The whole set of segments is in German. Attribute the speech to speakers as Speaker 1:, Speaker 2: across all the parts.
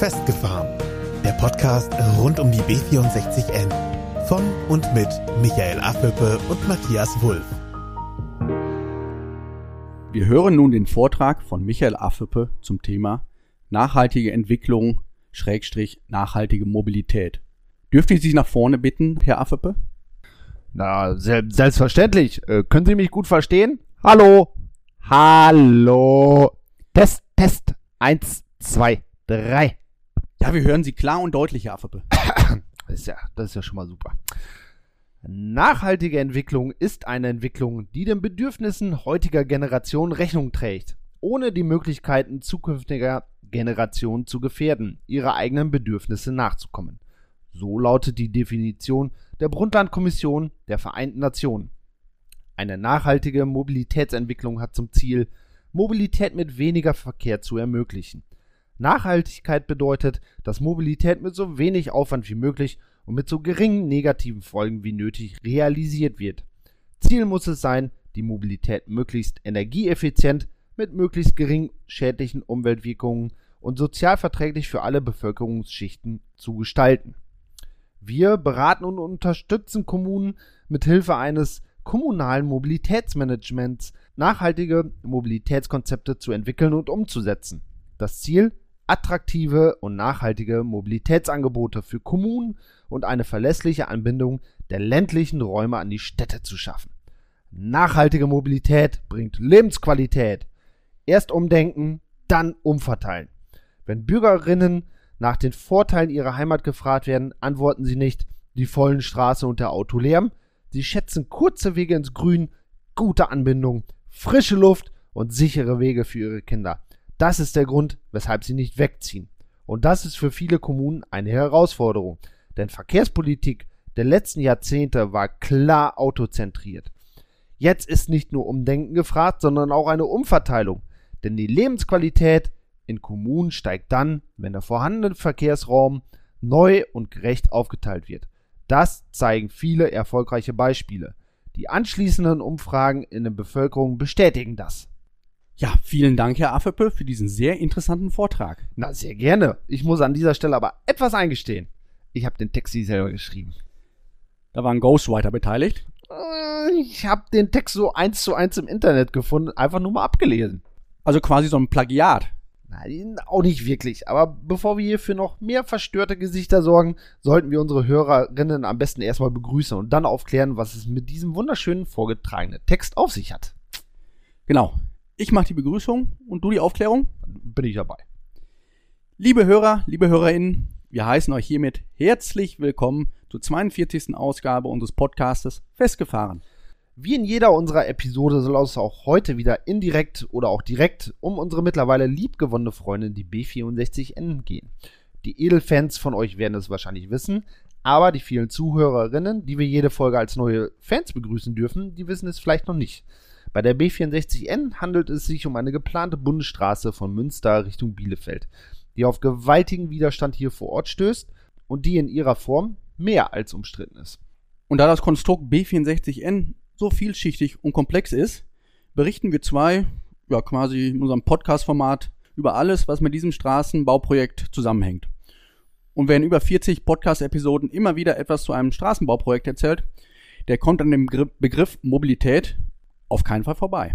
Speaker 1: Festgefahren. Der Podcast rund um die B64N. Von und mit Michael Affelpe und Matthias Wulff.
Speaker 2: Wir hören nun den Vortrag von Michael Affelpe zum Thema nachhaltige Entwicklung, Schrägstrich, nachhaltige Mobilität. Dürfte ich Sie nach vorne bitten, Herr Affepe?
Speaker 3: Na, se selbstverständlich. Äh, können Sie mich gut verstehen? Hallo? Hallo? Test, Test. Eins, zwei, drei.
Speaker 2: Ja, wir hören Sie klar und deutlich, Herr Affepe.
Speaker 3: Das ist ja, das ist ja schon mal super. Nachhaltige Entwicklung ist eine Entwicklung, die den Bedürfnissen heutiger Generationen Rechnung trägt, ohne die Möglichkeiten zukünftiger Generationen zu gefährden, ihre eigenen Bedürfnisse nachzukommen. So lautet die Definition der Brundtland-Kommission der Vereinten Nationen. Eine nachhaltige Mobilitätsentwicklung hat zum Ziel, Mobilität mit weniger Verkehr zu ermöglichen. Nachhaltigkeit bedeutet, dass Mobilität mit so wenig Aufwand wie möglich und mit so geringen negativen Folgen wie nötig realisiert wird. Ziel muss es sein, die Mobilität möglichst energieeffizient, mit möglichst geringen schädlichen Umweltwirkungen und sozialverträglich für alle Bevölkerungsschichten zu gestalten. Wir beraten und unterstützen Kommunen mit Hilfe eines kommunalen Mobilitätsmanagements nachhaltige Mobilitätskonzepte zu entwickeln und umzusetzen. Das Ziel attraktive und nachhaltige Mobilitätsangebote für Kommunen und eine verlässliche Anbindung der ländlichen Räume an die Städte zu schaffen. Nachhaltige Mobilität bringt Lebensqualität. Erst umdenken, dann umverteilen. Wenn Bürgerinnen nach den Vorteilen ihrer Heimat gefragt werden, antworten sie nicht die vollen Straße und der Autolärm. Sie schätzen kurze Wege ins Grün, gute Anbindung, frische Luft und sichere Wege für ihre Kinder. Das ist der Grund, weshalb sie nicht wegziehen. Und das ist für viele Kommunen eine Herausforderung, denn Verkehrspolitik der letzten Jahrzehnte war klar autozentriert. Jetzt ist nicht nur Umdenken gefragt, sondern auch eine Umverteilung, denn die Lebensqualität in Kommunen steigt dann, wenn der vorhandene Verkehrsraum neu und gerecht aufgeteilt wird. Das zeigen viele erfolgreiche Beispiele. Die anschließenden Umfragen in der Bevölkerung bestätigen das.
Speaker 2: Ja, vielen Dank, Herr Affepe, für diesen sehr interessanten Vortrag.
Speaker 3: Na, sehr gerne. Ich muss an dieser Stelle aber etwas eingestehen. Ich habe den Text nie selber geschrieben.
Speaker 2: Da war ein Ghostwriter beteiligt.
Speaker 3: Äh, Ich habe den Text so eins zu eins im Internet gefunden, einfach nur mal abgelesen.
Speaker 2: Also quasi so ein Plagiat.
Speaker 3: Nein, auch nicht wirklich. Aber bevor wir hier für noch mehr verstörte Gesichter sorgen, sollten wir unsere Hörerinnen am besten erstmal begrüßen und dann aufklären, was es mit diesem wunderschönen vorgetragenen Text auf sich hat.
Speaker 2: Genau. Ich mache die Begrüßung und du die Aufklärung.
Speaker 3: Bin ich dabei.
Speaker 2: Liebe Hörer, liebe Hörerinnen, wir heißen euch hiermit herzlich willkommen zur 42. Ausgabe unseres Podcastes Festgefahren.
Speaker 3: Wie in jeder unserer Episode soll es auch heute wieder indirekt oder auch direkt um unsere mittlerweile liebgewonnene Freundin, die B64N, gehen. Die Edelfans von euch werden es wahrscheinlich wissen, aber die vielen Zuhörerinnen, die wir jede Folge als neue Fans begrüßen dürfen, die wissen es vielleicht noch nicht. Bei der B64N handelt es sich um eine geplante Bundesstraße von Münster Richtung Bielefeld, die auf gewaltigen Widerstand hier vor Ort stößt und die in ihrer Form mehr als umstritten ist.
Speaker 2: Und da das Konstrukt B64N so vielschichtig und komplex ist, berichten wir zwei, ja quasi in unserem Podcast-Format über alles, was mit diesem Straßenbauprojekt zusammenhängt. Und wer in über 40 Podcast-Episoden immer wieder etwas zu einem Straßenbauprojekt erzählt, der kommt an dem Gr- Begriff Mobilität auf keinen Fall vorbei.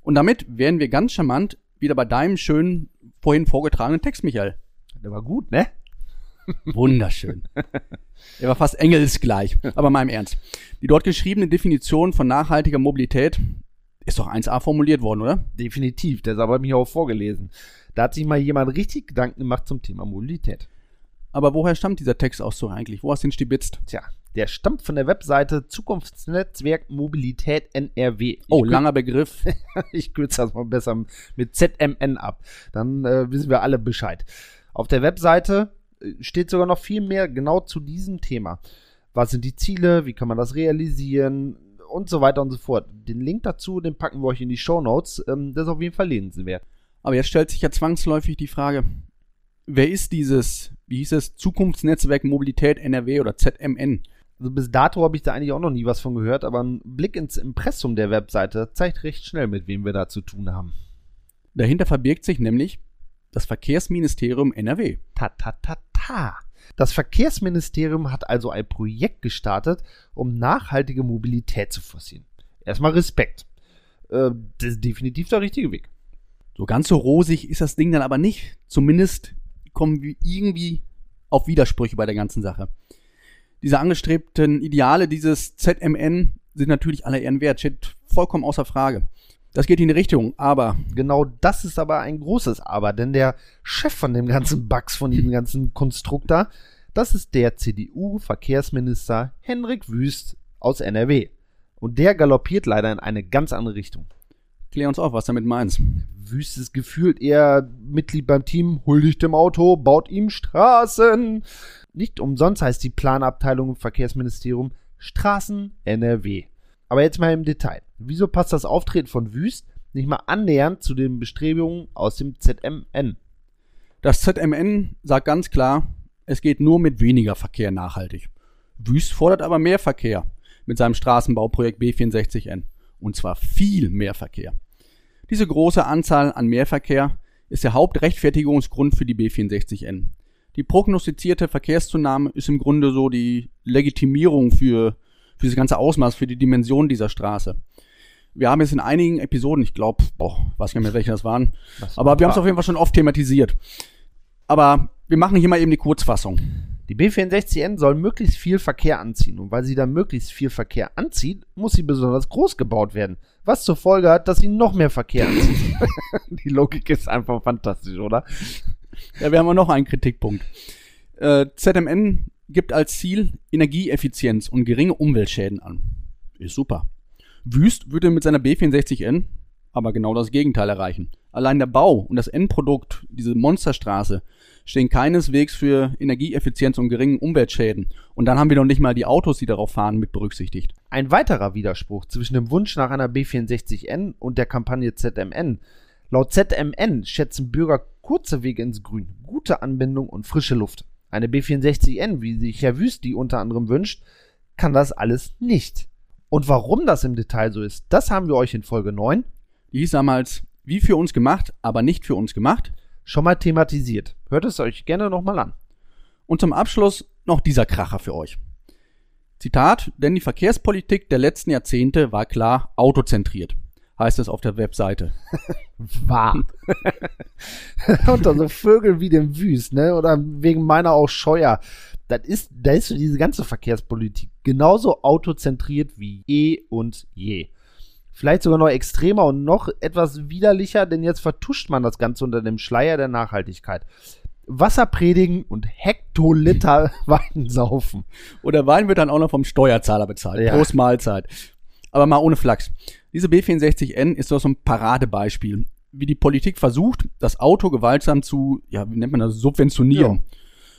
Speaker 2: Und damit wären wir ganz charmant wieder bei deinem schönen, vorhin vorgetragenen Text, Michael.
Speaker 3: Der war gut, ne?
Speaker 2: Wunderschön. Er war fast engelsgleich, aber mal im Ernst. Die dort geschriebene Definition von nachhaltiger Mobilität ist doch 1a formuliert worden, oder?
Speaker 3: Definitiv, der ist aber mir auch vorgelesen. Da hat sich mal jemand richtig Gedanken gemacht zum Thema Mobilität.
Speaker 2: Aber woher stammt dieser Textauszug eigentlich? Wo hast du ihn stibitzt?
Speaker 3: Tja, der stammt von der Webseite Zukunftsnetzwerk Mobilität NRW.
Speaker 2: Oh, langer Begriff.
Speaker 3: Ich kürze das mal besser mit ZMN ab. Dann äh, wissen wir alle Bescheid. Auf der Webseite äh, steht sogar noch viel mehr genau zu diesem Thema. Was sind die Ziele? Wie kann man das realisieren? Und so weiter und so fort. Den Link dazu, den packen wir euch in die Show Notes. Ähm, das ist auf jeden Fall lesenswert.
Speaker 2: Aber jetzt stellt sich ja zwangsläufig die Frage, wer ist dieses, wie hieß es, Zukunftsnetzwerk Mobilität NRW oder ZMN?
Speaker 3: Also bis dato habe ich da eigentlich auch noch nie was von gehört, aber ein Blick ins Impressum der Webseite zeigt recht schnell, mit wem wir da zu tun haben.
Speaker 2: Dahinter verbirgt sich nämlich Das Verkehrsministerium NRW.
Speaker 3: Ta, ta, ta, ta. Das Verkehrsministerium hat also ein Projekt gestartet, um nachhaltige Mobilität zu forcieren. Erstmal Respekt. Äh, das ist definitiv der richtige Weg.
Speaker 2: So ganz so rosig ist das Ding dann aber nicht. Zumindest kommen wir irgendwie auf Widersprüche bei der ganzen Sache. Diese angestrebten Ideale dieses ZMN sind natürlich aller Ehren wert, steht vollkommen außer Frage. Das geht in die Richtung, aber.
Speaker 3: Genau das ist aber ein großes Aber, denn der Chef von dem ganzen Bugs, von diesem ganzen Konstrukt da, das ist der CDU-Verkehrsminister Henrik Wüst aus NRW. Und der galoppiert leider in eine ganz andere Richtung.
Speaker 2: Klär uns auf, was damit meinst.
Speaker 3: Wüst ist gefühlt eher Mitglied beim Team, huldigt dem Auto, baut ihm Straßen. Nicht umsonst heißt die Planabteilung im Verkehrsministerium Straßen NRW. Aber jetzt mal im Detail. Wieso passt das Auftreten von Wüst nicht mal annähernd zu den Bestrebungen aus dem ZMN?
Speaker 2: Das ZMN sagt ganz klar, es geht nur mit weniger Verkehr nachhaltig. Wüst fordert aber mehr Verkehr mit seinem Straßenbauprojekt B64N. Und zwar viel mehr Verkehr. Diese große Anzahl an Mehrverkehr ist der Hauptrechtfertigungsgrund für die B64N. Die prognostizierte Verkehrszunahme ist im Grunde so die Legitimierung für, für das ganze Ausmaß, für die Dimension dieser Straße. Wir haben es in einigen Episoden, ich glaube, boah, weiß nicht mehr, welche das waren, das aber wir haben es auf jeden Fall schon oft thematisiert. Aber wir machen hier mal eben die Kurzfassung.
Speaker 3: Die B64N soll möglichst viel Verkehr anziehen und weil sie dann möglichst viel Verkehr anzieht, muss sie besonders groß gebaut werden, was zur Folge hat, dass sie noch mehr Verkehr anzieht. die Logik ist einfach fantastisch, oder?
Speaker 2: Ja, wir haben auch noch einen Kritikpunkt. Äh, ZMN gibt als Ziel Energieeffizienz und geringe Umweltschäden an. Ist super. Wüst würde mit seiner B64N aber genau das Gegenteil erreichen. Allein der Bau und das Endprodukt, diese Monsterstraße, stehen keineswegs für Energieeffizienz und geringen Umweltschäden. Und dann haben wir noch nicht mal die Autos, die darauf fahren, mit berücksichtigt.
Speaker 3: Ein weiterer Widerspruch zwischen dem Wunsch nach einer B64N und der Kampagne ZMN. Laut ZMN schätzen Bürger kurze Wege ins Grün, gute Anbindung und frische Luft. Eine B64N, wie sich Herr Wüst die unter anderem wünscht, kann das alles nicht. Und warum das im Detail so ist, das haben wir euch in Folge 9.
Speaker 2: Die hieß damals, wie für uns gemacht, aber nicht für uns gemacht.
Speaker 3: Schon mal thematisiert. Hört es euch gerne nochmal an.
Speaker 2: Und zum Abschluss noch dieser Kracher für euch. Zitat, denn die Verkehrspolitik der letzten Jahrzehnte war klar autozentriert heißt es auf der Webseite.
Speaker 3: Wahr. Unter so Vögel wie dem Wüst, ne? Oder wegen meiner auch Scheuer. Das ist, da ist so diese ganze Verkehrspolitik genauso autozentriert wie eh und je. Vielleicht sogar noch extremer und noch etwas widerlicher, denn jetzt vertuscht man das Ganze unter dem Schleier der Nachhaltigkeit. Wasser predigen und Hektoliter Wein saufen.
Speaker 2: Oder Wein wird dann auch noch vom Steuerzahler bezahlt. Ja. Groß Mahlzeit. Aber mal ohne Flachs. Diese B64N ist doch so ein Paradebeispiel, wie die Politik versucht, das Auto gewaltsam zu, ja, wie nennt man das, subventionieren. Ja.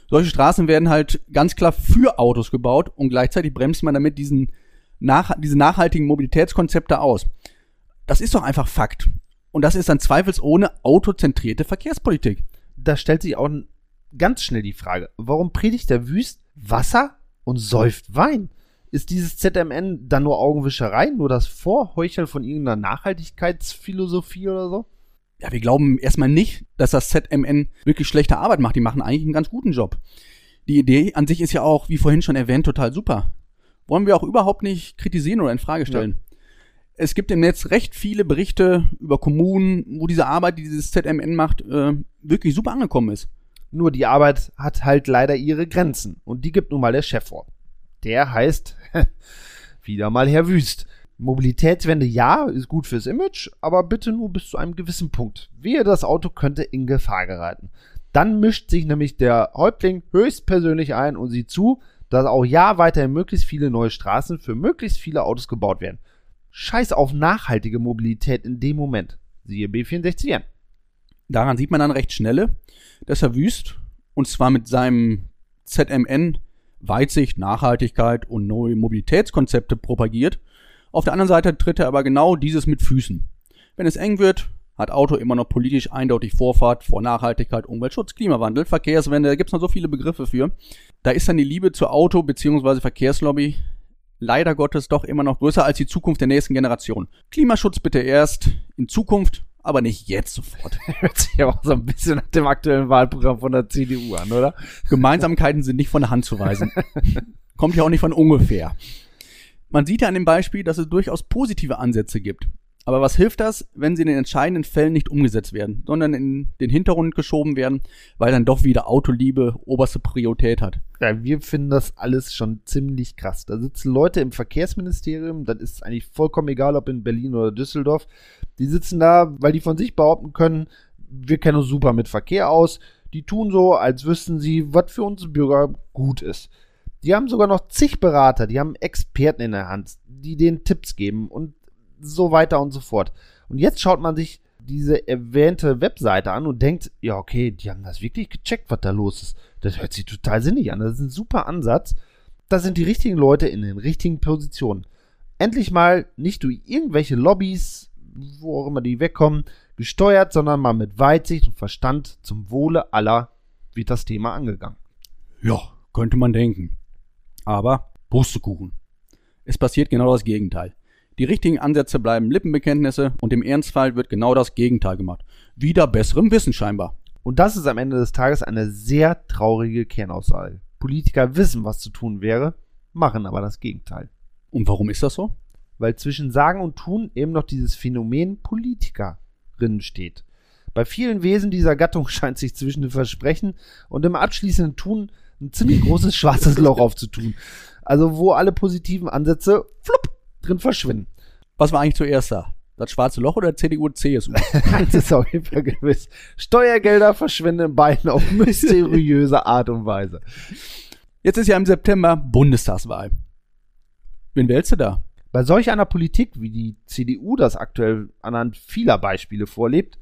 Speaker 2: Solche Straßen werden halt ganz klar für Autos gebaut und gleichzeitig bremst man damit diesen nach, diese nachhaltigen Mobilitätskonzepte aus. Das ist doch einfach Fakt. Und das ist dann zweifelsohne autozentrierte Verkehrspolitik.
Speaker 3: Da stellt sich auch ganz schnell die Frage, warum predigt der Wüst Wasser und säuft Wein? Ist dieses ZMN dann nur Augenwischerei, nur das Vorheucheln von irgendeiner Nachhaltigkeitsphilosophie oder so?
Speaker 2: Ja, wir glauben erstmal nicht, dass das ZMN wirklich schlechte Arbeit macht. Die machen eigentlich einen ganz guten Job. Die Idee an sich ist ja auch, wie vorhin schon erwähnt, total super. Wollen wir auch überhaupt nicht kritisieren oder in Frage stellen. Ja. Es gibt im Netz recht viele Berichte über Kommunen, wo diese Arbeit, die dieses ZMN macht, äh, wirklich super angekommen ist.
Speaker 3: Nur die Arbeit hat halt leider ihre Grenzen. Und die gibt nun mal der Chef vor. Der heißt wieder mal Herr Wüst. Mobilitätswende ja, ist gut fürs Image, aber bitte nur bis zu einem gewissen Punkt. Wehe, das Auto könnte in Gefahr geraten. Dann mischt sich nämlich der Häuptling höchstpersönlich ein und sieht zu, dass auch ja weiterhin möglichst viele neue Straßen für möglichst viele Autos gebaut werden. Scheiß auf nachhaltige Mobilität in dem Moment. Siehe B64N.
Speaker 2: Daran sieht man dann recht schnelle, dass Herr Wüst, und zwar mit seinem ZMN Weitsicht, Nachhaltigkeit und neue Mobilitätskonzepte propagiert. Auf der anderen Seite tritt er aber genau dieses mit Füßen. Wenn es eng wird, hat Auto immer noch politisch eindeutig Vorfahrt vor Nachhaltigkeit, Umweltschutz, Klimawandel, Verkehrswende, da gibt's noch so viele Begriffe für. Da ist dann die Liebe zur Auto- bzw. Verkehrslobby leider Gottes doch immer noch größer als die Zukunft der nächsten Generation. Klimaschutz bitte erst in Zukunft, aber nicht jetzt sofort.
Speaker 3: Hört sich ja auch so ein bisschen nach dem aktuellen Wahlprogramm von der CDU an, oder?
Speaker 2: Gemeinsamkeiten sind nicht von der Hand zu weisen. Kommt ja auch nicht von ungefähr. Man sieht ja an dem Beispiel, dass es durchaus positive Ansätze gibt. Aber was hilft das, wenn sie in den entscheidenden Fällen nicht umgesetzt werden, sondern in den Hintergrund geschoben werden, weil dann doch wieder Autoliebe oberste Priorität hat?
Speaker 3: Ja, wir finden das alles schon ziemlich krass. Da sitzen Leute im Verkehrsministerium, das ist eigentlich vollkommen egal, ob in Berlin oder Düsseldorf. Die sitzen da, weil die von sich behaupten können, wir kennen uns super mit Verkehr aus. Die tun so, als wüssten sie, was für uns Bürger gut ist. Die haben sogar noch zig Berater, die haben Experten in der Hand, die denen Tipps geben und so weiter und so fort. Und jetzt schaut man sich diese erwähnte Webseite an und denkt, ja, okay, die haben das wirklich gecheckt, was da los ist. Das hört sich total sinnig an. Das ist ein super Ansatz. Da sind die richtigen Leute in den richtigen Positionen. Endlich mal nicht durch irgendwelche Lobbys, wo auch immer die wegkommen, gesteuert, sondern mal mit Weitsicht und Verstand zum Wohle aller wird das Thema angegangen.
Speaker 2: Ja, könnte man denken. Aber Pustekuchen. Es passiert genau das Gegenteil. Die richtigen Ansätze bleiben Lippenbekenntnisse und im Ernstfall wird genau das Gegenteil gemacht. Wieder besserem Wissen scheinbar.
Speaker 3: Und das ist am Ende des Tages eine sehr traurige Kernaussage. Politiker wissen, was zu tun wäre, machen aber das Gegenteil.
Speaker 2: Und warum ist das so?
Speaker 3: Weil zwischen Sagen und Tun eben noch dieses Phänomen Politikerinnen steht. Bei vielen Wesen dieser Gattung scheint sich zwischen dem Versprechen und dem abschließenden Tun ein ziemlich großes schwarzes Loch aufzutun. Also wo alle positiven Ansätze flupp drin verschwinden.
Speaker 2: Was war eigentlich zuerst da? Das schwarze Loch oder CDU, CSU?
Speaker 3: das ist auf jeden Fall gewiss. Steuergelder verschwinden in beiden auf mysteriöse Art und Weise.
Speaker 2: Jetzt ist ja im September Bundestagswahl. Wen wählst du da?
Speaker 3: Bei solch einer Politik, wie die CDU das aktuell anhand vieler Beispiele vorlebt,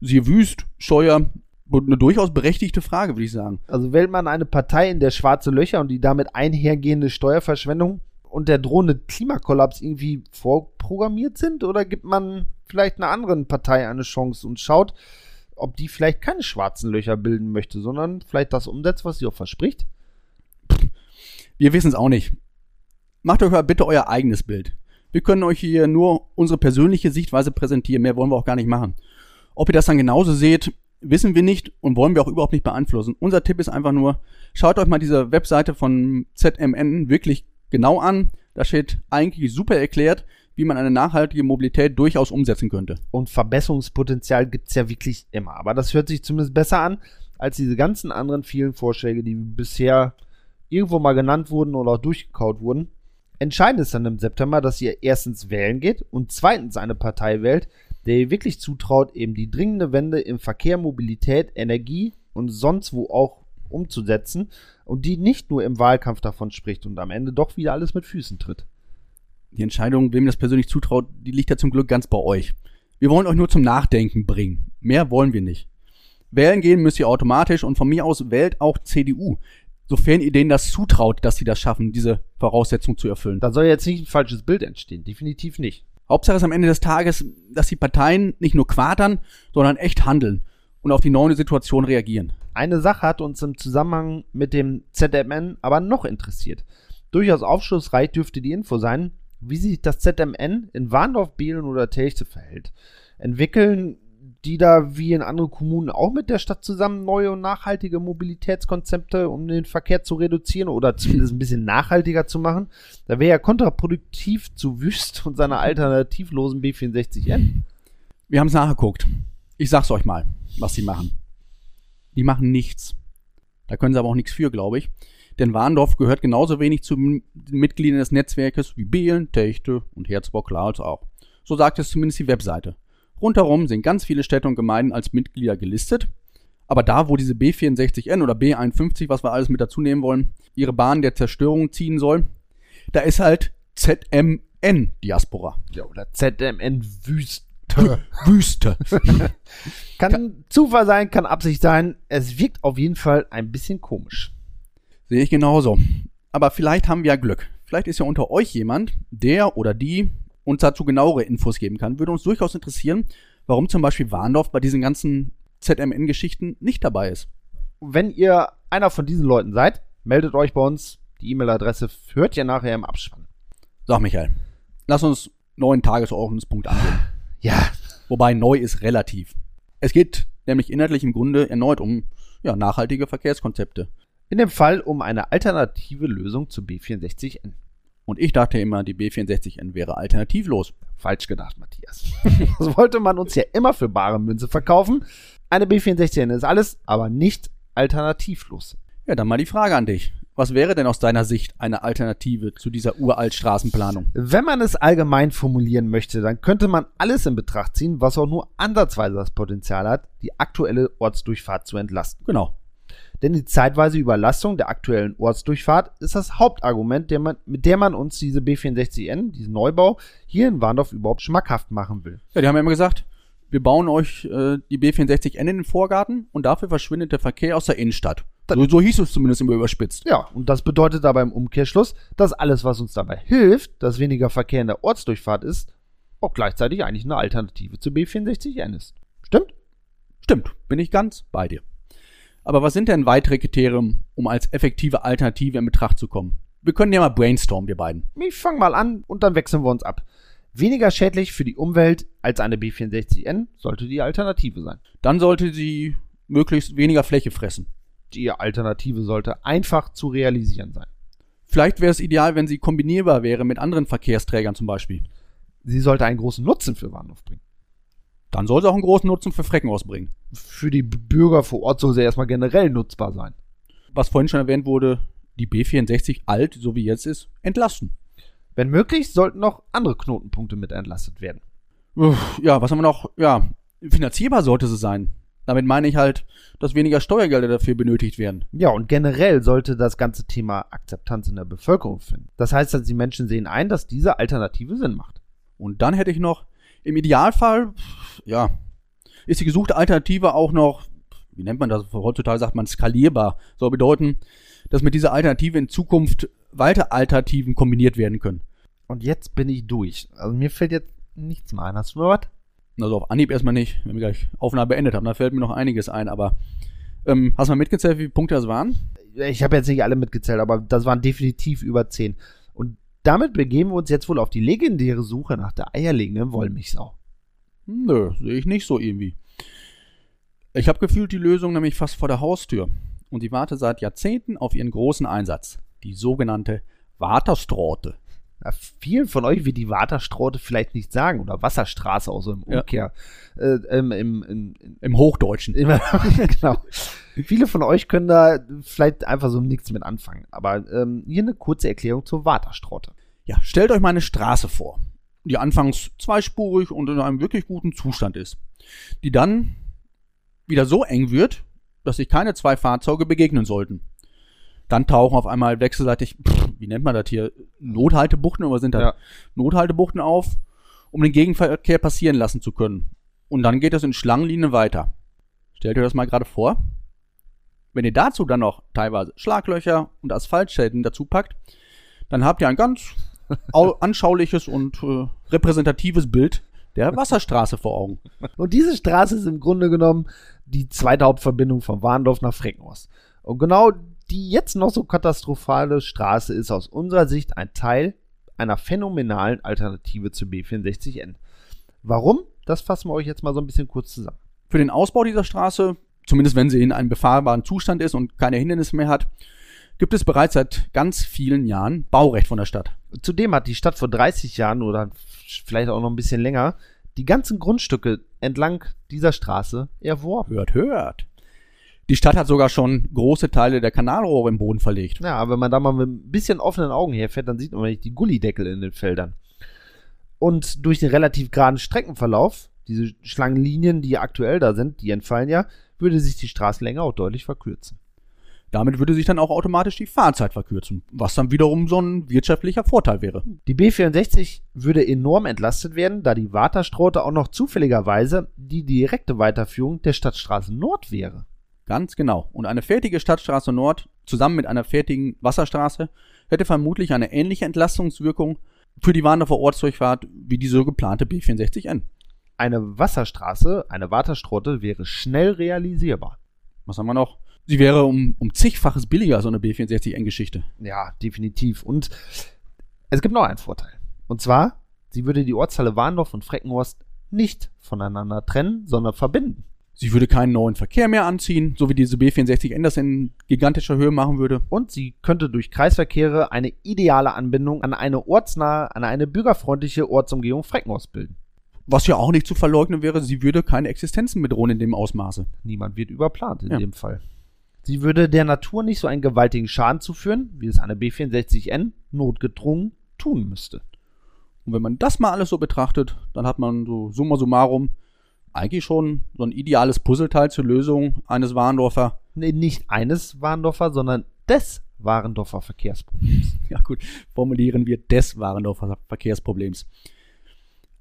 Speaker 2: siehe Wüst, Scheuer, eine durchaus berechtigte Frage, würde ich sagen.
Speaker 3: Also wählt man eine Partei, in der schwarze Löcher und die damit einhergehende Steuerverschwendung und der drohende Klimakollaps irgendwie vorprogrammiert sind? Oder gibt man vielleicht einer anderen Partei eine Chance und schaut, ob die vielleicht keine schwarzen Löcher bilden möchte, sondern vielleicht das umsetzt, was sie auch verspricht?
Speaker 2: Wir wissen es auch nicht. Macht euch mal bitte euer eigenes Bild. Wir können euch hier nur unsere persönliche Sichtweise präsentieren. Mehr wollen wir auch gar nicht machen. Ob ihr das dann genauso seht, wissen wir nicht und wollen wir auch überhaupt nicht beeinflussen. Unser Tipp ist einfach nur, schaut euch mal diese Webseite von ZMN wirklich genau an. Da steht eigentlich super erklärt, wie man eine nachhaltige Mobilität durchaus umsetzen könnte.
Speaker 3: Und Verbesserungspotenzial gibt es ja wirklich immer. Aber das hört sich zumindest besser an, als diese ganzen anderen vielen Vorschläge, die bisher irgendwo mal genannt wurden oder auch durchgekaut wurden. Entscheidend ist dann im September, dass ihr erstens wählen geht und zweitens eine Partei wählt, der ihr wirklich zutraut, eben die dringende Wende im Verkehr, Mobilität, Energie und sonst wo auch umzusetzen und die nicht nur im Wahlkampf davon spricht und am Ende doch wieder alles mit Füßen tritt.
Speaker 2: Die Entscheidung, wem das persönlich zutraut, die liegt ja zum Glück ganz bei euch. Wir wollen euch nur zum Nachdenken bringen. Mehr wollen wir nicht. Wählen gehen müsst ihr automatisch und von mir aus wählt auch CDU, sofern ihr denen das zutraut, dass sie das schaffen, diese Voraussetzung zu erfüllen.
Speaker 3: Da soll jetzt nicht ein falsches Bild entstehen, definitiv nicht.
Speaker 2: Hauptsache ist am Ende des Tages, dass die Parteien nicht nur quatern, sondern echt handeln und auf die neue Situation reagieren.
Speaker 3: Eine Sache hat uns im Zusammenhang mit dem ZMN aber noch interessiert. Durchaus aufschlussreich dürfte die Info sein, wie sich das ZMN in Warndorf, Behlen oder Telchte verhält. Entwickeln die da wie in anderen Kommunen auch mit der Stadt zusammen neue und nachhaltige Mobilitätskonzepte, um den Verkehr zu reduzieren oder zumindest ein bisschen nachhaltiger zu machen? Da wäre ja kontraproduktiv zu Wüst und seiner alternativlosen B64N.
Speaker 2: Wir haben es nachgeguckt. Ich sag's euch mal, was sie machen. Die machen nichts. Da können sie aber auch nichts für, glaube ich. Denn Warndorf gehört genauso wenig zu den Mitgliedern des Netzwerkes wie Behlen, Techte und Herzburg-Klaus auch. So sagt es zumindest die Webseite. Rundherum sind ganz viele Städte und Gemeinden als Mitglieder gelistet. Aber da, wo diese B64N oder B51, was wir alles mit dazu nehmen wollen, ihre Bahn der Zerstörung ziehen soll, da ist halt ZMN Diaspora.
Speaker 3: Ja, oder ZMN Wüst
Speaker 2: Wüste.
Speaker 3: kann, kann Zufall sein, kann Absicht sein. Es wirkt auf jeden Fall ein bisschen komisch.
Speaker 2: Sehe ich genauso. Aber vielleicht haben wir ja Glück. Vielleicht ist ja unter euch jemand, der oder die uns dazu genauere Infos geben kann. Würde uns durchaus interessieren, warum zum Beispiel Warndorf bei diesen ganzen ZMN-Geschichten nicht dabei ist.
Speaker 3: Wenn ihr einer von diesen Leuten seid, meldet euch bei uns. Die E-Mail-Adresse hört ihr nachher im Abspann.
Speaker 2: Sag Michael, lass uns neuen Tagesordnungspunkt angehen.
Speaker 3: Ja.
Speaker 2: Wobei neu ist relativ. Es geht nämlich inhaltlich im Grunde erneut um ja, nachhaltige Verkehrskonzepte.
Speaker 3: In dem Fall um eine alternative Lösung zu B64N.
Speaker 2: Und ich dachte immer, die B64N wäre alternativlos.
Speaker 3: Falsch gedacht, Matthias. das wollte man uns ja immer für bare Münze verkaufen. Eine B64N ist alles, aber nicht alternativlos.
Speaker 2: Ja, dann mal die Frage an dich. Was wäre denn aus deiner Sicht eine Alternative zu dieser uralt Straßenplanung?
Speaker 3: Wenn man es allgemein formulieren möchte, dann könnte man alles in Betracht ziehen, was auch nur ansatzweise das Potenzial hat, die aktuelle Ortsdurchfahrt zu entlasten.
Speaker 2: Genau.
Speaker 3: Denn die zeitweise Überlastung der aktuellen Ortsdurchfahrt ist das Hauptargument, der man, mit der man uns diese B64N, diesen Neubau, hier in Warndorf überhaupt schmackhaft machen will.
Speaker 2: Ja, die haben ja immer gesagt, wir bauen euch äh, die B64N in den Vorgarten und dafür verschwindet der Verkehr aus der Innenstadt. So, so hieß es zumindest immer überspitzt.
Speaker 3: Ja, und das bedeutet aber im Umkehrschluss, dass alles, was uns dabei hilft, dass weniger Verkehr in der Ortsdurchfahrt ist, auch gleichzeitig eigentlich eine Alternative zu B64N ist. Stimmt?
Speaker 2: Stimmt, bin ich ganz bei dir. Aber was sind denn weitere Kriterien, um als effektive Alternative in Betracht zu kommen? Wir können ja mal brainstormen, wir beiden.
Speaker 3: Ich fang mal an und dann wechseln wir uns ab. Weniger schädlich für die Umwelt als eine B64N sollte die Alternative sein.
Speaker 2: Dann sollte sie möglichst weniger Fläche fressen.
Speaker 3: Die Alternative sollte einfach zu realisieren sein.
Speaker 2: Vielleicht wäre es ideal, wenn sie kombinierbar wäre mit anderen Verkehrsträgern zum Beispiel.
Speaker 3: Sie sollte einen großen Nutzen für Warndorf bringen.
Speaker 2: Dann soll sie auch einen großen Nutzen für Frecken ausbringen.
Speaker 3: Für die Bürger vor Ort soll sie erstmal generell nutzbar sein.
Speaker 2: Was vorhin schon erwähnt wurde, die B64 alt, so wie jetzt ist, entlasten.
Speaker 3: Wenn möglich, sollten noch andere Knotenpunkte mit entlastet werden.
Speaker 2: Ja, was haben wir noch? Ja, finanzierbar sollte sie sein. Damit meine ich halt, dass weniger Steuergelder dafür benötigt werden.
Speaker 3: Ja, und generell sollte das ganze Thema Akzeptanz in der Bevölkerung finden. Das heißt, dass die Menschen sehen ein, dass diese Alternative Sinn macht.
Speaker 2: Und dann hätte ich noch, im Idealfall, ja, ist die gesuchte Alternative auch noch, wie nennt man das? Heutzutage sagt man skalierbar. Soll bedeuten, dass mit dieser Alternative in Zukunft weitere Alternativen kombiniert werden können.
Speaker 3: Und jetzt bin ich durch. Also mir fällt jetzt nichts mehr ein. Hast du noch was?
Speaker 2: Also auf Anhieb erstmal nicht, wenn wir gleich Aufnahme beendet haben, da fällt mir noch einiges ein, aber ähm, hast du mal mitgezählt, wie viele Punkte das waren?
Speaker 3: Ich habe jetzt nicht alle mitgezählt, aber das waren definitiv über 10. Und damit begeben wir uns jetzt wohl auf die legendäre Suche nach der eierlegenden Wollmilchsau.
Speaker 2: Nö, sehe ich nicht so irgendwie. Ich habe gefühlt die Lösung nämlich fast vor der Haustür und die warte seit Jahrzehnten auf ihren großen Einsatz, die sogenannte Waterstraute.
Speaker 3: Ja, vielen von euch wird die Waterstraute vielleicht nicht sagen oder Wasserstraße auch so im
Speaker 2: Ja.
Speaker 3: Umkehr. Äh, ähm, im, im, im,
Speaker 2: Im Hochdeutschen.
Speaker 3: immer, genau. Viele von euch können da vielleicht einfach so nichts mit anfangen. Aber ähm, hier eine kurze Erklärung zur Waterstraute.
Speaker 2: Ja, stellt euch mal eine Straße vor, die anfangs zweispurig und in einem wirklich guten Zustand ist, die dann wieder so eng wird, dass sich keine zwei Fahrzeuge begegnen sollten. Dann tauchen auf einmal wechselseitig, pff, wie nennt man das hier, Nothaltebuchten oder sind das?
Speaker 3: Ja.
Speaker 2: Nothaltebuchten auf, um den Gegenverkehr passieren lassen zu können. Und dann geht das in Schlangenlinien weiter. Stellt euch das mal gerade vor. Wenn ihr dazu dann noch teilweise Schlaglöcher und Asphaltschäden dazu packt, dann habt ihr ein ganz au- anschauliches und äh, repräsentatives Bild der Wasserstraße vor Augen.
Speaker 3: Und diese Straße ist im Grunde genommen die zweite Hauptverbindung von Warndorf nach Freckenhorst. Und genau die jetzt noch so katastrophale Straße ist aus unserer Sicht ein Teil einer phänomenalen Alternative zu B64N. Warum? Das fassen wir euch jetzt mal so ein bisschen kurz zusammen.
Speaker 2: Für den Ausbau dieser Straße, zumindest wenn sie in einem befahrbaren Zustand ist und keine Hindernisse mehr hat, gibt es bereits seit ganz vielen Jahren Baurecht von der Stadt.
Speaker 3: Zudem hat die Stadt vor 30 Jahren oder vielleicht auch noch ein bisschen länger die ganzen Grundstücke entlang dieser Straße erworben.
Speaker 2: Hört, hört. Die Stadt hat sogar schon große Teile der Kanalrohre im Boden verlegt.
Speaker 3: Ja, wenn man da mal mit ein bisschen offenen Augen herfährt, dann sieht man nicht die Gullideckel in den Feldern. Und durch den relativ geraden Streckenverlauf, diese Schlangenlinien, die aktuell da sind, die entfallen ja, würde sich die Straßenlänge auch deutlich verkürzen.
Speaker 2: Damit würde sich dann auch automatisch die Fahrzeit verkürzen, was dann wiederum so ein wirtschaftlicher Vorteil wäre.
Speaker 3: Die B64 würde enorm entlastet werden, da die Waterstraute auch noch zufälligerweise die direkte Weiterführung der Stadtstraße Nord wäre.
Speaker 2: Ganz genau. Und eine fertige Stadtstraße Nord zusammen mit einer fertigen Wasserstraße hätte vermutlich eine ähnliche Entlastungswirkung für die Warndorfer Ortsdurchfahrt wie die so geplante B64N.
Speaker 3: Eine Wasserstraße, eine Waterstraute wäre schnell realisierbar.
Speaker 2: Was haben wir noch? Sie wäre um, um zigfaches billiger, so eine B64N-Geschichte.
Speaker 3: Ja, definitiv. Und es gibt noch einen Vorteil. Und zwar, sie würde die Ortsteile Warndorf und Freckenhorst nicht voneinander trennen, sondern verbinden.
Speaker 2: Sie würde keinen neuen Verkehr mehr anziehen, so wie diese B64N das in gigantischer Höhe machen würde.
Speaker 3: Und sie könnte durch Kreisverkehre eine ideale Anbindung an eine ortsnahe, an eine bürgerfreundliche Ortsumgehung Freckenhaus bilden.
Speaker 2: Was ja auch nicht zu verleugnen wäre, sie würde keine Existenzen bedrohen in dem Ausmaße.
Speaker 3: Niemand wird überplant in
Speaker 2: Ja.
Speaker 3: dem Fall. Sie würde der Natur nicht so einen gewaltigen Schaden zuführen, wie es eine B64N notgedrungen tun müsste.
Speaker 2: Und wenn man das mal alles so betrachtet, dann hat man so summa summarum eigentlich schon so ein ideales Puzzleteil zur Lösung eines Warndorfer,
Speaker 3: Nee, nicht eines Warndorfer, sondern des Warendorfer Verkehrsproblems.
Speaker 2: ja gut, formulieren wir des Warendorfer Verkehrsproblems.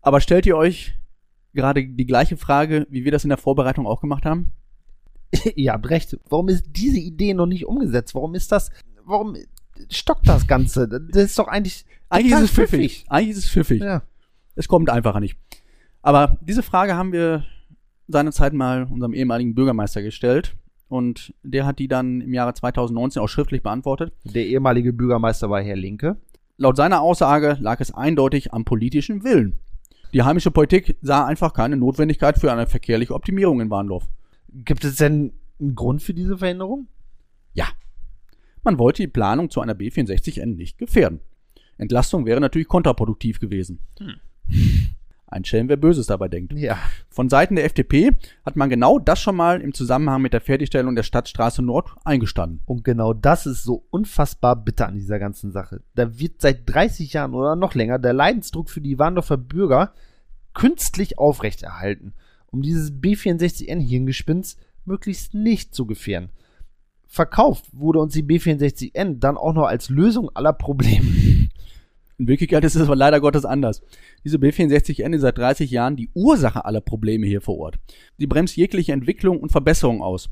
Speaker 2: Aber stellt ihr euch gerade die gleiche Frage, wie wir das in der Vorbereitung auch gemacht haben?
Speaker 3: Ihr habt recht. Warum ist diese Idee noch nicht umgesetzt? Warum ist das, warum stockt das Ganze? Das ist doch eigentlich,
Speaker 2: Eigentlich ist es pfiffig. Eigentlich ist es pfiffig.
Speaker 3: Ja.
Speaker 2: Es kommt einfacher nicht. Aber diese Frage haben wir seinerzeit mal unserem ehemaligen Bürgermeister gestellt. Und der hat die dann im Jahre 2019 auch schriftlich beantwortet.
Speaker 3: Der ehemalige Bürgermeister war Herr Linke.
Speaker 2: Laut seiner Aussage lag es eindeutig am politischen Willen. Die heimische Politik sah einfach keine Notwendigkeit für eine verkehrliche Optimierung in Warndorf.
Speaker 3: Gibt es denn einen Grund für diese Veränderung?
Speaker 2: Ja. Man wollte die Planung zu einer B64N nicht gefährden. Entlastung wäre natürlich kontraproduktiv gewesen. Ein Schelm, wer Böses dabei denkt.
Speaker 3: Ja.
Speaker 2: Von Seiten der FDP hat man genau das schon mal im Zusammenhang mit der Fertigstellung der Stadtstraße Nord eingestanden.
Speaker 3: Und genau das ist so unfassbar bitter an dieser ganzen Sache. Da wird seit 30 Jahren oder noch länger der Leidensdruck für die Warndorfer Bürger künstlich aufrechterhalten, um dieses B64N-Hirngespinst möglichst nicht zu gefährden. Verkauft wurde uns die B64N dann auch noch als Lösung aller Probleme.
Speaker 2: In Wirklichkeit ist es aber leider Gottes anders. Diese B64N ist seit 30 Jahren die Ursache aller Probleme hier vor Ort. Sie bremst jegliche Entwicklung und Verbesserung aus.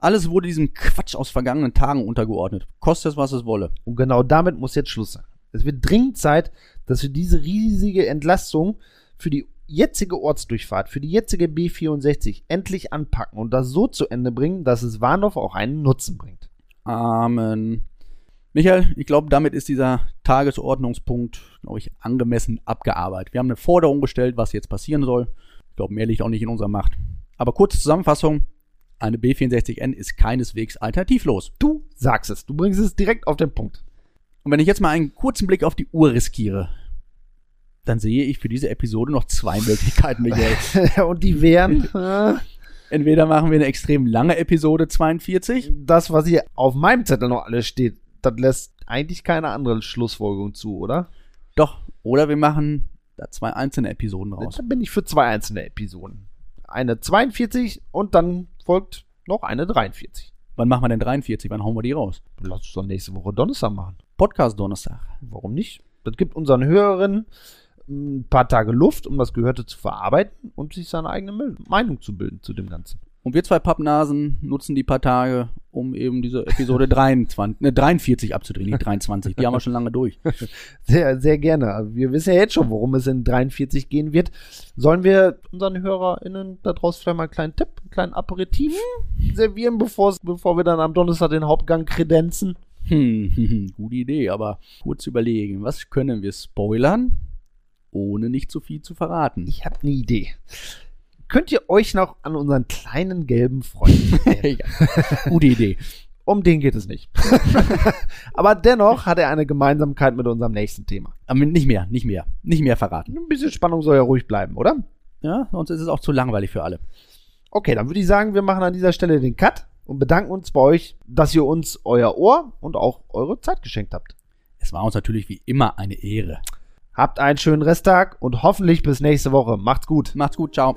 Speaker 2: Alles wurde diesem Quatsch aus vergangenen Tagen untergeordnet. Kostet es, was es wolle.
Speaker 3: Und genau damit muss jetzt Schluss sein. Es wird dringend Zeit, dass wir diese riesige Entlastung für die jetzige Ortsdurchfahrt, für die jetzige B64 endlich anpacken und das so zu Ende bringen, dass es Warndorf auch einen Nutzen bringt.
Speaker 2: Amen. Michael, ich glaube, damit ist dieser Tagesordnungspunkt, glaube ich, angemessen abgearbeitet. Wir haben eine Forderung gestellt, was jetzt passieren soll. Ich glaube, mehr liegt auch nicht in unserer Macht. Aber kurze Zusammenfassung. Eine B64N ist keineswegs alternativlos.
Speaker 3: Du sagst es, du bringst es direkt auf den Punkt.
Speaker 2: Und wenn ich jetzt mal einen kurzen Blick auf die Uhr riskiere, dann sehe ich für diese Episode noch zwei Möglichkeiten, Michael.
Speaker 3: und die wären
Speaker 2: Entweder machen wir eine extrem lange Episode 42.
Speaker 3: das, was hier auf meinem Zettel noch alles steht, das lässt eigentlich keine andere Schlussfolgerung zu, oder?
Speaker 2: Doch. Oder wir machen da zwei einzelne Episoden raus.
Speaker 3: Dann bin ich für zwei einzelne Episoden. Eine 42 und dann folgt noch eine 43.
Speaker 2: Wann machen wir denn 43? Wann hauen wir die raus?
Speaker 3: Lass uns doch nächste Woche Donnerstag machen.
Speaker 2: Podcast Donnerstag.
Speaker 3: Warum nicht? Das gibt unseren Hörerinnen ein paar Tage Luft, um das Gehörte zu verarbeiten und sich seine eigene Meinung zu bilden zu dem Ganzen.
Speaker 2: Und wir zwei Pappnasen nutzen die paar Tage, um eben diese Episode 23, ne, 43 abzudrehen, nicht 23. Die haben wir schon lange durch.
Speaker 3: Sehr, sehr gerne. Also wir wissen ja jetzt schon, worum es in 43 gehen wird. Sollen wir unseren HörerInnen da draußen vielleicht mal einen kleinen Tipp, einen kleinen Aperitif servieren, bevor, bevor wir dann am Donnerstag den Hauptgang kredenzen?
Speaker 2: Hm, hm, hm, gute Idee, aber kurz überlegen, was können wir spoilern, ohne nicht zu viel zu verraten?
Speaker 3: Ich habe eine Idee. Könnt ihr euch noch an unseren kleinen gelben Freund erinnern?
Speaker 2: ja, gute Idee.
Speaker 3: Um den geht es nicht. Aber dennoch hat er eine Gemeinsamkeit mit unserem nächsten Thema.
Speaker 2: Aber nicht mehr, nicht mehr, nicht mehr verraten.
Speaker 3: Ein bisschen Spannung soll ja ruhig bleiben, oder?
Speaker 2: Ja, sonst ist es auch zu langweilig für alle.
Speaker 3: Okay, dann würde ich sagen, wir machen an dieser Stelle den Cut und bedanken uns bei euch, dass ihr uns euer Ohr und auch eure Zeit geschenkt habt.
Speaker 2: Es war uns natürlich wie immer eine Ehre.
Speaker 3: Habt einen schönen Resttag und hoffentlich bis nächste Woche. Macht's gut.
Speaker 2: Macht's gut, ciao.